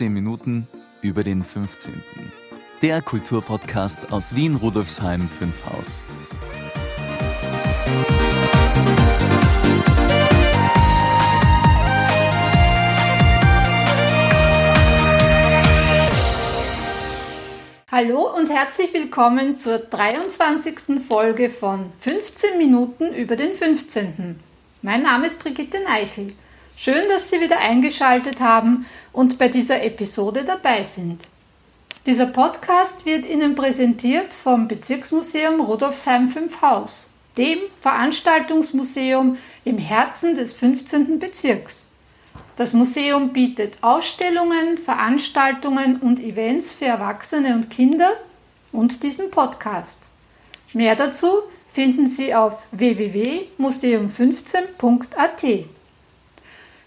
15 Minuten über den 15. Der Kulturpodcast aus Wien Rudolfsheim 5 Haus. Hallo und herzlich willkommen zur 23. Folge von 15 Minuten über den 15. Mein Name ist Brigitte Neichel. Schön, dass Sie wieder eingeschaltet haben und bei dieser Episode dabei sind. Dieser Podcast wird Ihnen präsentiert vom Bezirksmuseum Rudolfsheim 5 Haus, dem Veranstaltungsmuseum im Herzen des 15. Bezirks. Das Museum bietet Ausstellungen, Veranstaltungen und Events für Erwachsene und Kinder und diesen Podcast. Mehr dazu finden Sie auf www.museum15.at.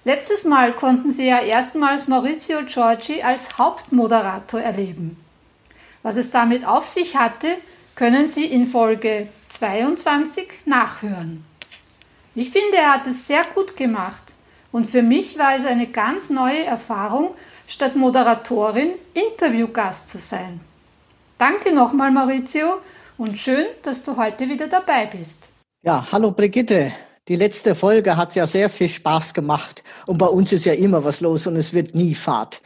Letztes Mal konnten Sie ja erstmals Maurizio Giorgi als Hauptmoderator erleben. Was es damit auf sich hatte, können Sie in Folge 22 nachhören. Ich finde, er hat es sehr gut gemacht und für mich war es eine ganz neue Erfahrung, statt Moderatorin Interviewgast zu sein. Danke nochmal, Maurizio, und schön, dass du heute wieder dabei bist. Ja, hallo Brigitte. Die letzte Folge hat ja sehr viel Spaß gemacht und bei uns ist ja immer was los und es wird nie Fahrt.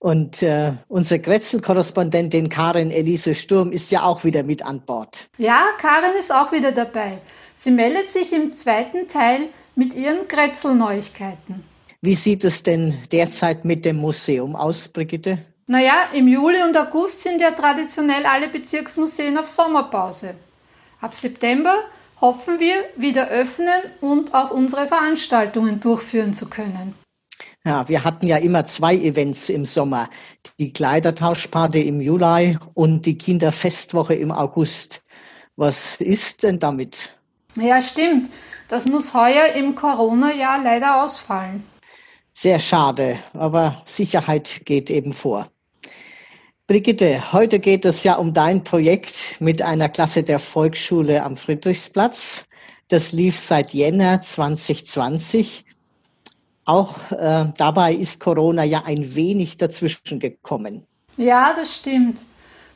Und äh, unsere Grätzl-Korrespondentin Karin Elise Sturm ist ja auch wieder mit an Bord. Ja, Karin ist auch wieder dabei. Sie meldet sich im zweiten Teil mit ihren Grätzl-Neuigkeiten. Wie sieht es denn derzeit mit dem Museum aus, Brigitte? Naja, im Juli und August sind ja traditionell alle Bezirksmuseen auf Sommerpause. Ab September hoffen wir, wieder öffnen und auch unsere Veranstaltungen durchführen zu können. Ja, wir hatten ja immer zwei Events im Sommer. Die Kleidertauschparty im Juli und die Kinderfestwoche im August. Was ist denn damit? Ja, stimmt. Das muss heuer im Corona-Jahr leider ausfallen. Sehr schade, aber Sicherheit geht eben vor. Brigitte, heute geht es ja um dein Projekt mit einer Klasse der Volksschule am Friedrichsplatz. Das lief seit Jänner 2020. Auch äh, dabei ist Corona ja ein wenig dazwischen gekommen. Ja, das stimmt.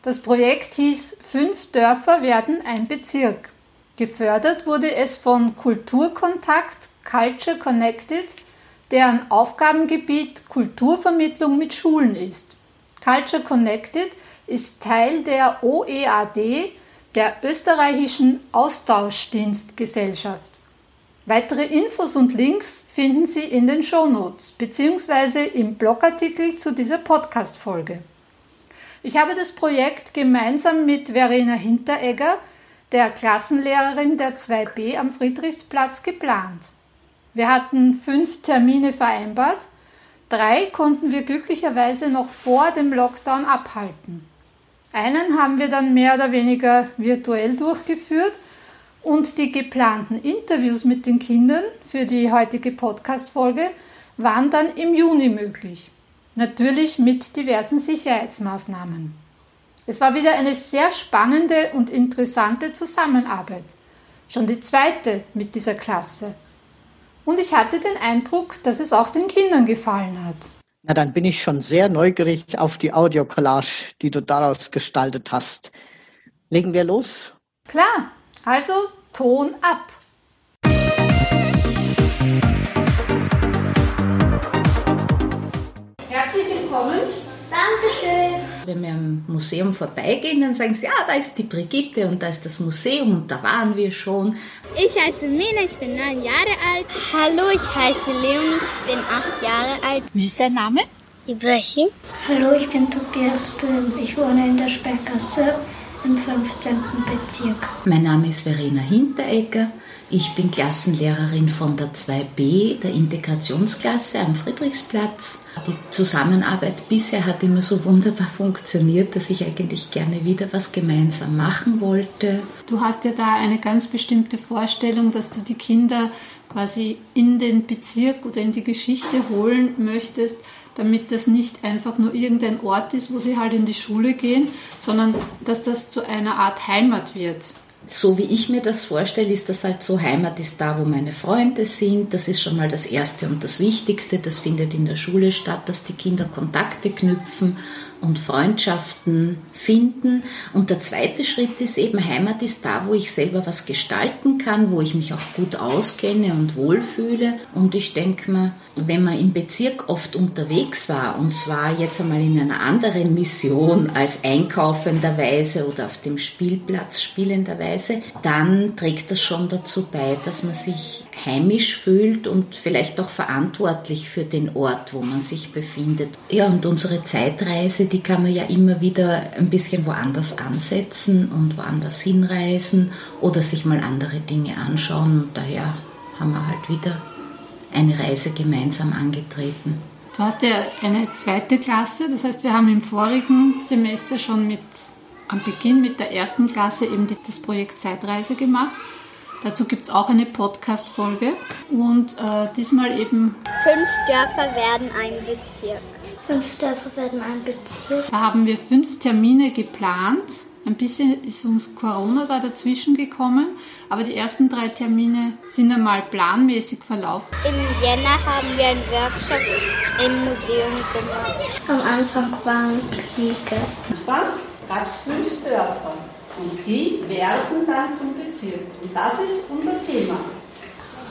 Das Projekt hieß Fünf Dörfer werden ein Bezirk. Gefördert wurde es von Kulturkontakt Culture Connected, deren Aufgabengebiet Kulturvermittlung mit Schulen ist. Culture Connected ist Teil der OEAD, der österreichischen Austauschdienstgesellschaft. Weitere Infos und Links finden Sie in den Shownotes bzw. im Blogartikel zu dieser Podcast-Folge. Ich habe das Projekt gemeinsam mit Verena Hinteregger, der Klassenlehrerin der 2b am Friedrichsplatz, geplant. Wir hatten fünf Termine vereinbart Drei konnten wir glücklicherweise noch vor dem Lockdown abhalten. Einen haben wir dann mehr oder weniger virtuell durchgeführt und die geplanten Interviews mit den Kindern für die heutige Podcast-Folge waren dann im Juni möglich. Natürlich mit diversen Sicherheitsmaßnahmen. Es war wieder eine sehr spannende und interessante Zusammenarbeit. Schon die zweite mit dieser Klasse. Und ich hatte den Eindruck, dass es auch den Kindern gefallen hat. Na, dann bin ich schon sehr neugierig auf die Audiocollage, die du daraus gestaltet hast. Legen wir los? Klar, also Ton ab. Wenn wir am Museum vorbeigehen, dann sagen sie, ja, da ist die Brigitte und da ist das Museum und da waren wir schon. Ich heiße Mena, ich bin neun Jahre alt. Hallo, ich heiße Leonie, ich bin acht Jahre alt. Wie ist dein Name? Ibrahim. Hallo, ich bin Tobias Böhm. Ich wohne in der Speckgasse im 15. Bezirk. Mein Name ist Verena Hinteregger. Ich bin Klassenlehrerin von der 2b, der Integrationsklasse am Friedrichsplatz. Die Zusammenarbeit bisher hat immer so wunderbar funktioniert, dass ich eigentlich gerne wieder was gemeinsam machen wollte. Du hast ja da eine ganz bestimmte Vorstellung, dass du die Kinder quasi in den Bezirk oder in die Geschichte holen möchtest, damit das nicht einfach nur irgendein Ort ist, wo sie halt in die Schule gehen, sondern dass das zu einer Art Heimat wird. So wie ich mir das vorstelle, ist das halt so, Heimat ist da, wo meine Freunde sind. Das ist schon mal das Erste und das Wichtigste. Das findet in der Schule statt, dass die Kinder Kontakte knüpfen und Freundschaften finden. Und der zweite Schritt ist eben, Heimat ist da, wo ich selber was gestalten kann, wo ich mich auch gut auskenne und wohlfühle. Und ich denke mir, wenn man im Bezirk oft unterwegs war, und zwar jetzt einmal in einer anderen Mission als einkaufenderweise oder auf dem Spielplatz spielenderweise, dann trägt das schon dazu bei, dass man sich heimisch fühlt und vielleicht auch verantwortlich für den Ort, wo man sich befindet. Ja, und unsere Zeitreise, die kann man ja immer wieder ein bisschen woanders ansetzen und woanders hinreisen oder sich mal andere Dinge anschauen. Und daher haben wir halt wieder eine Reise gemeinsam angetreten. Du hast ja eine zweite Klasse, das heißt, wir haben im vorigen Semester schon mit am Beginn mit der ersten Klasse eben das Projekt Zeitreise gemacht. Dazu gibt es auch eine Podcast-Folge und äh, diesmal eben. Fünf Dörfer werden ein Bezirk. Fünf Dörfer werden ein Bezirk. Da haben wir fünf Termine geplant. Ein bisschen ist uns Corona da dazwischen gekommen, aber die ersten drei Termine sind einmal planmäßig verlaufen. Im Jänner haben wir einen Workshop im Museum gemacht. Am Anfang waren Kriege. Am Anfang gab es fünf Dörfer und die werden dann zum Bezirk. Und das ist unser Thema.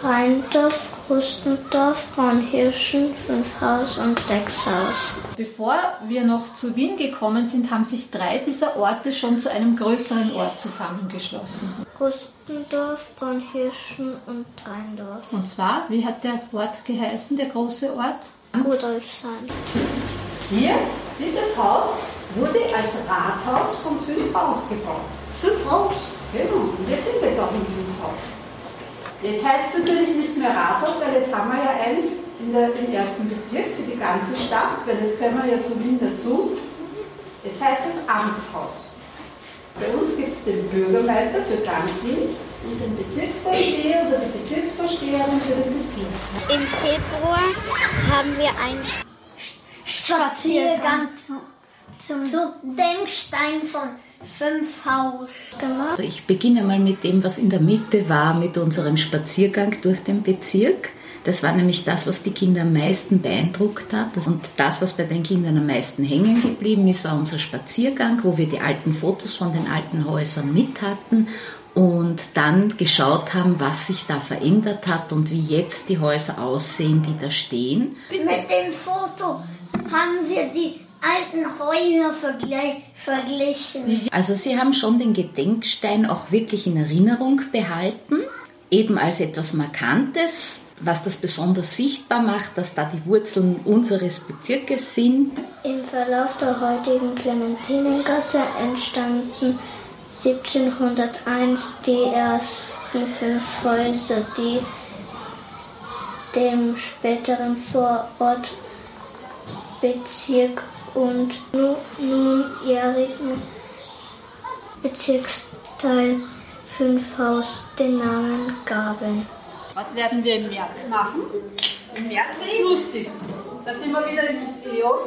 Rheindorf, Rustendorf, Braunhirschen, Fünfhaus und Sechshaus. Bevor wir noch zu Wien gekommen sind, haben sich drei dieser Orte schon zu einem größeren Ort zusammengeschlossen. Rustendorf, Braunhirschen und Rheindorf. Und zwar, wie hat der Ort geheißen, der große Ort? Rudolfsheim. Hier, dieses Haus wurde als Rathaus von Fünfhaus gebaut. Fünfhaus? Genau, und wir sind jetzt auch im Fünfhaus. Jetzt heißt es natürlich nicht mehr Rathaus, weil jetzt haben wir ja eins in der, im ersten Bezirk für die ganze Stadt, weil jetzt können wir ja zu Wien dazu. Jetzt heißt es Amtshaus. Bei uns gibt es den Bürgermeister für ganz Wien und den Bezirksvorsteher oder die Bezirksvorsteherin für den Bezirk. Im Februar haben wir einen Spaziergang zum, zum Denkstein von Fünfhaus gemacht. Also ich beginne mal mit dem, was in der Mitte war, mit unserem Spaziergang durch den Bezirk. Das war nämlich das, was die Kinder am meisten beeindruckt hat. Und das, was bei den Kindern am meisten hängen geblieben ist, war unser Spaziergang, wo wir die alten Fotos von den alten Häusern mit hatten und dann geschaut haben, was sich da verändert hat und wie jetzt die Häuser aussehen, die da stehen. Mit dem Foto haben wir die alten Häuser vergleich, verglichen. Also sie haben schon den Gedenkstein auch wirklich in Erinnerung behalten, eben als etwas Markantes, was das besonders sichtbar macht, dass da die Wurzeln unseres Bezirkes sind. Im Verlauf der heutigen Clementinengasse entstanden 1701 die ersten fünf Häuser, die dem späteren Vorort Bezirk und nunjährigen Bezirksteil Fünfhaus den Namen gaben. Was werden wir im März machen? Im März ist lustig. Da sind wir wieder im Museum.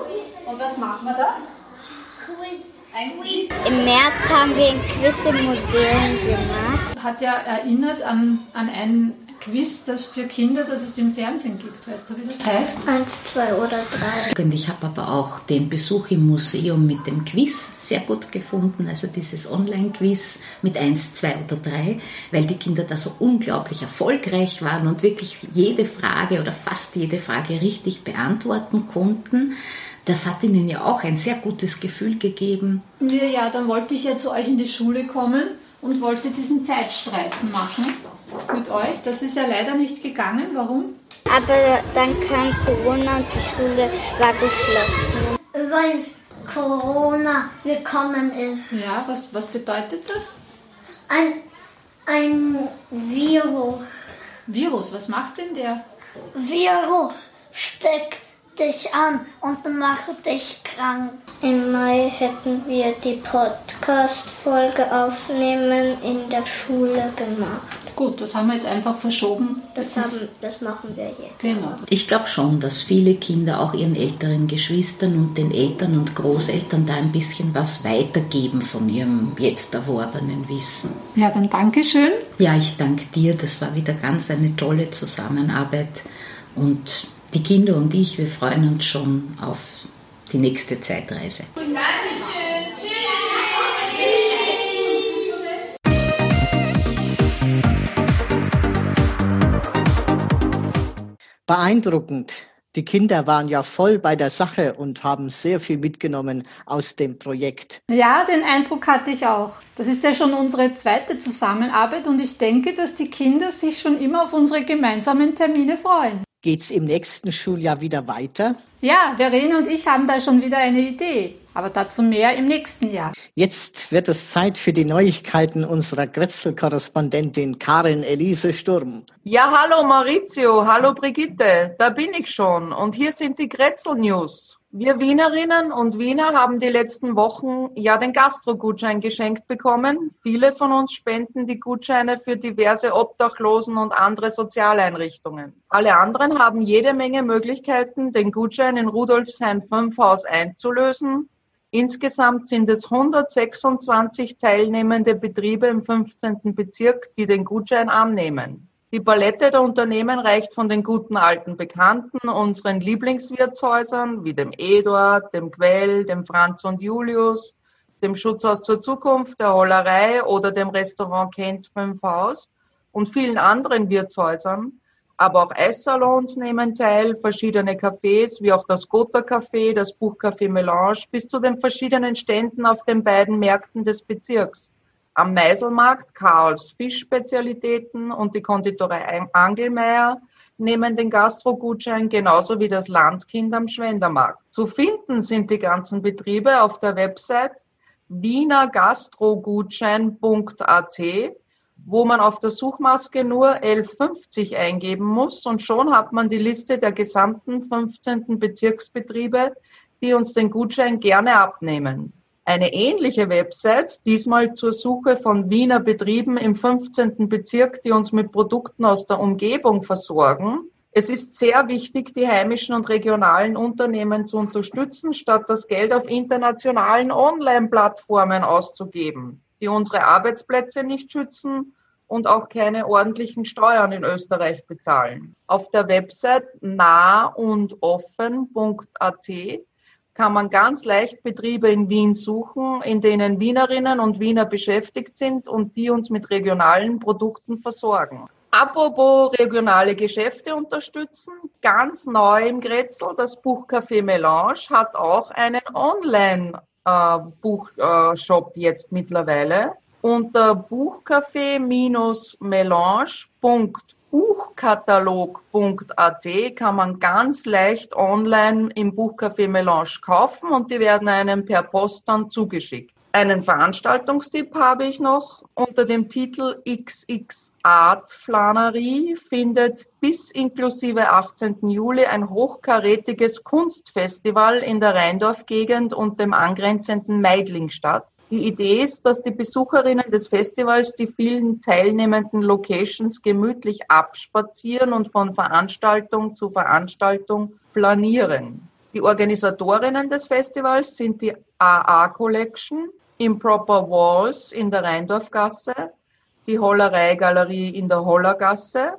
Und was machen wir da? Ein Quiz. Im März haben wir ein Quiz im Museum gemacht. Hat ja erinnert an, an ein Quiz, das für Kinder, das es im Fernsehen gibt. Weißt du, wie das heißt? Eins, zwei oder drei. Und ich habe aber auch den Besuch im Museum mit dem Quiz sehr gut gefunden, also dieses Online-Quiz mit eins, zwei oder drei, weil die Kinder da so unglaublich erfolgreich waren und wirklich jede Frage oder fast jede Frage richtig beantworten konnten. Das hat ihnen ja auch ein sehr gutes Gefühl gegeben. Ja, ja, dann wollte ich ja zu euch in die Schule kommen und wollte diesen Zeitstreifen machen mit euch. Das ist ja leider nicht gegangen. Warum? Aber dann kam Corona und die Schule war geschlossen. Weil Corona gekommen ist. Ja, was, was bedeutet das? Ein, ein Virus. Virus, was macht denn der? Virus steckt dich an und mache dich krank. Im Mai hätten wir die Podcast-Folge aufnehmen in der Schule gemacht. Gut, das haben wir jetzt einfach verschoben. Das, haben, das machen wir jetzt. Genau. Ich glaube schon, dass viele Kinder auch ihren älteren Geschwistern und den Eltern und Großeltern da ein bisschen was weitergeben von ihrem jetzt erworbenen Wissen. Ja, dann Dankeschön. Ja, ich danke dir. Das war wieder ganz eine tolle Zusammenarbeit. Und die Kinder und ich, wir freuen uns schon auf die nächste Zeitreise. Beeindruckend. Die Kinder waren ja voll bei der Sache und haben sehr viel mitgenommen aus dem Projekt. Ja, den Eindruck hatte ich auch. Das ist ja schon unsere zweite Zusammenarbeit und ich denke, dass die Kinder sich schon immer auf unsere gemeinsamen Termine freuen. Geht's im nächsten Schuljahr wieder weiter? Ja, Verena und ich haben da schon wieder eine Idee. Aber dazu mehr im nächsten Jahr. Jetzt wird es Zeit für die Neuigkeiten unserer Grätzl-Korrespondentin Karin Elise Sturm. Ja, hallo Maurizio, hallo Brigitte, da bin ich schon und hier sind die Grätzl-News. Wir Wienerinnen und Wiener haben die letzten Wochen ja den Gastro-Gutschein geschenkt bekommen. Viele von uns spenden die Gutscheine für diverse Obdachlosen und andere Sozialeinrichtungen. Alle anderen haben jede Menge Möglichkeiten, den Gutschein in Rudolfsheim 5 Haus einzulösen. Insgesamt sind es 126 teilnehmende Betriebe im 15. Bezirk, die den Gutschein annehmen. Die Palette der Unternehmen reicht von den guten alten Bekannten, unseren Lieblingswirtshäusern wie dem Eduard, dem Quell, dem Franz und Julius, dem Schutzhaus zur Zukunft, der Hollerei oder dem Restaurant Kent 5 Haus und vielen anderen Wirtshäusern. Aber auch Eissalons nehmen teil, verschiedene Cafés wie auch das Gotha Café, das Buchcafé Melange bis zu den verschiedenen Ständen auf den beiden Märkten des Bezirks am Meiselmarkt Karls Fischspezialitäten und die Konditorei Angelmeier nehmen den Gastrogutschein genauso wie das Landkind am Schwendermarkt. Zu finden sind die ganzen Betriebe auf der Website wienergastrogutschein.at, wo man auf der Suchmaske nur 1150 eingeben muss und schon hat man die Liste der gesamten 15. Bezirksbetriebe, die uns den Gutschein gerne abnehmen. Eine ähnliche Website, diesmal zur Suche von Wiener Betrieben im 15. Bezirk, die uns mit Produkten aus der Umgebung versorgen. Es ist sehr wichtig, die heimischen und regionalen Unternehmen zu unterstützen, statt das Geld auf internationalen Online-Plattformen auszugeben, die unsere Arbeitsplätze nicht schützen und auch keine ordentlichen Steuern in Österreich bezahlen. Auf der Website nah kann man ganz leicht Betriebe in Wien suchen, in denen Wienerinnen und Wiener beschäftigt sind und die uns mit regionalen Produkten versorgen. Apropos regionale Geschäfte unterstützen, ganz neu im Grätzl, das Buchcafé Melange hat auch einen Online-Buchshop äh, jetzt mittlerweile. Unter buchcafé-melange.com buchkatalog.at kann man ganz leicht online im Buchcafé Melange kaufen und die werden einem per Post dann zugeschickt. Einen Veranstaltungstipp habe ich noch. Unter dem Titel XX Art Flanerie findet bis inklusive 18. Juli ein hochkarätiges Kunstfestival in der Rheindorf-Gegend und dem angrenzenden Meidling statt. Die Idee ist, dass die Besucherinnen des Festivals die vielen teilnehmenden Locations gemütlich abspazieren und von Veranstaltung zu Veranstaltung planieren. Die Organisatorinnen des Festivals sind die AA Collection, Improper Walls in der Rheindorfgasse, die Hollerei Galerie in der Hollergasse,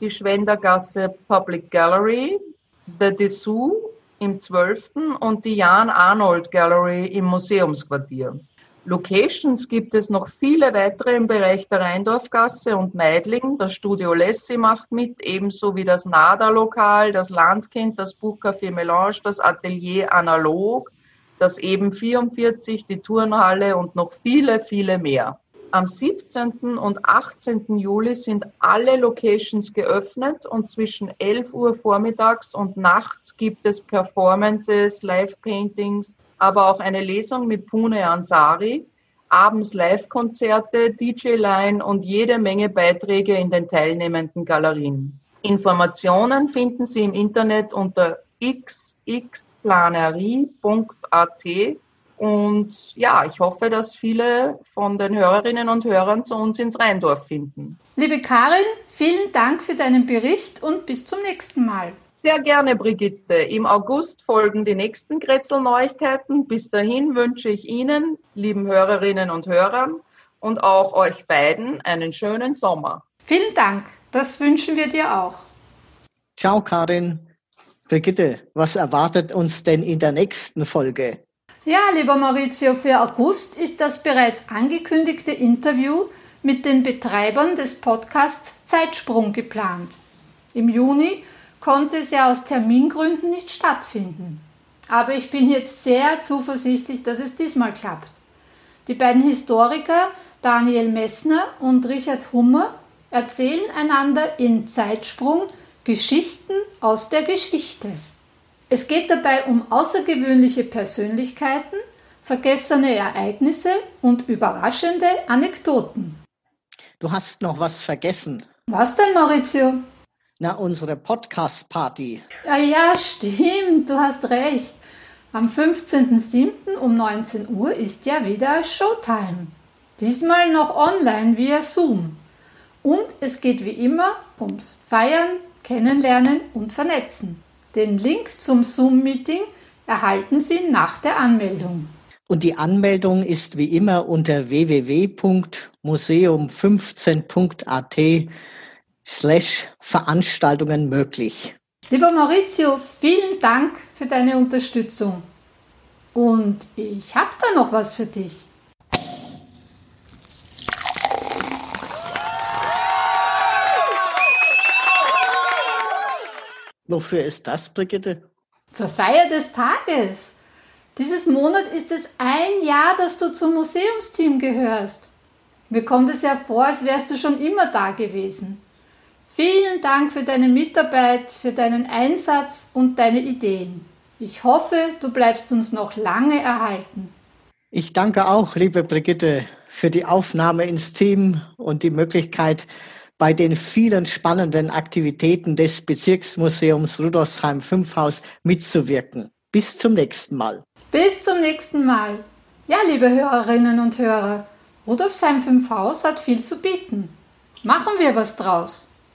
die Schwendergasse Public Gallery, The Dessous im 12. und die Jan Arnold Gallery im Museumsquartier. Locations gibt es noch viele weitere im Bereich der Rheindorfgasse und Meidling. Das Studio Lessi macht mit, ebenso wie das NADA-Lokal, das Landkind, das Buchcafé Melange, das Atelier Analog, das eben 44, die Turnhalle und noch viele, viele mehr. Am 17. und 18. Juli sind alle Locations geöffnet und zwischen 11 Uhr vormittags und nachts gibt es Performances, Live-Paintings, aber auch eine Lesung mit Pune Ansari, abends Live-Konzerte, DJ-Line und jede Menge Beiträge in den teilnehmenden Galerien. Informationen finden Sie im Internet unter x xplanerie.at. Und ja, ich hoffe, dass viele von den Hörerinnen und Hörern zu uns ins Rheindorf finden. Liebe Karin, vielen Dank für deinen Bericht und bis zum nächsten Mal. Sehr gerne, Brigitte. Im August folgen die nächsten Kretzel-Neuigkeiten. Bis dahin wünsche ich Ihnen, lieben Hörerinnen und Hörern, und auch euch beiden einen schönen Sommer. Vielen Dank. Das wünschen wir dir auch. Ciao, Karin. Brigitte, was erwartet uns denn in der nächsten Folge? Ja, lieber Maurizio, für August ist das bereits angekündigte Interview mit den Betreibern des Podcasts Zeitsprung geplant. Im Juni konnte es ja aus Termingründen nicht stattfinden. Aber ich bin jetzt sehr zuversichtlich, dass es diesmal klappt. Die beiden Historiker Daniel Messner und Richard Hummer erzählen einander in Zeitsprung Geschichten aus der Geschichte. Es geht dabei um außergewöhnliche Persönlichkeiten, vergessene Ereignisse und überraschende Anekdoten. Du hast noch was vergessen. Was denn, Maurizio? Na, unsere Podcast-Party. Ja, ja, stimmt, du hast recht. Am 15.07. um 19 Uhr ist ja wieder Showtime. Diesmal noch online via Zoom. Und es geht wie immer ums Feiern, Kennenlernen und Vernetzen. Den Link zum Zoom-Meeting erhalten Sie nach der Anmeldung. Und die Anmeldung ist wie immer unter www.museum15.at slash Veranstaltungen möglich. Lieber Maurizio, vielen Dank für deine Unterstützung. Und ich habe da noch was für dich. Wofür ist das, Brigitte? Zur Feier des Tages. Dieses Monat ist es ein Jahr, dass du zum Museumsteam gehörst. Mir kommt es ja vor, als wärst du schon immer da gewesen. Vielen Dank für deine Mitarbeit, für deinen Einsatz und deine Ideen. Ich hoffe, du bleibst uns noch lange erhalten. Ich danke auch, liebe Brigitte, für die Aufnahme ins Team und die Möglichkeit, bei den vielen spannenden Aktivitäten des Bezirksmuseums Rudolfsheim 5 Haus mitzuwirken. Bis zum nächsten Mal. Bis zum nächsten Mal. Ja, liebe Hörerinnen und Hörer, Rudolfsheim 5 Haus hat viel zu bieten. Machen wir was draus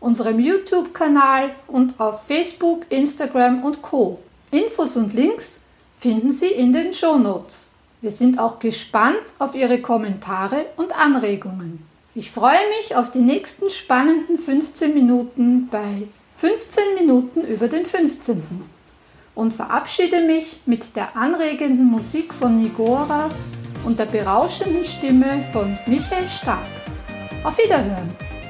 unserem YouTube-Kanal und auf Facebook, Instagram und Co. Infos und Links finden Sie in den Show Notes. Wir sind auch gespannt auf Ihre Kommentare und Anregungen. Ich freue mich auf die nächsten spannenden 15 Minuten bei 15 Minuten über den 15. und verabschiede mich mit der anregenden Musik von Nigora und der berauschenden Stimme von Michael Stark. Auf Wiederhören!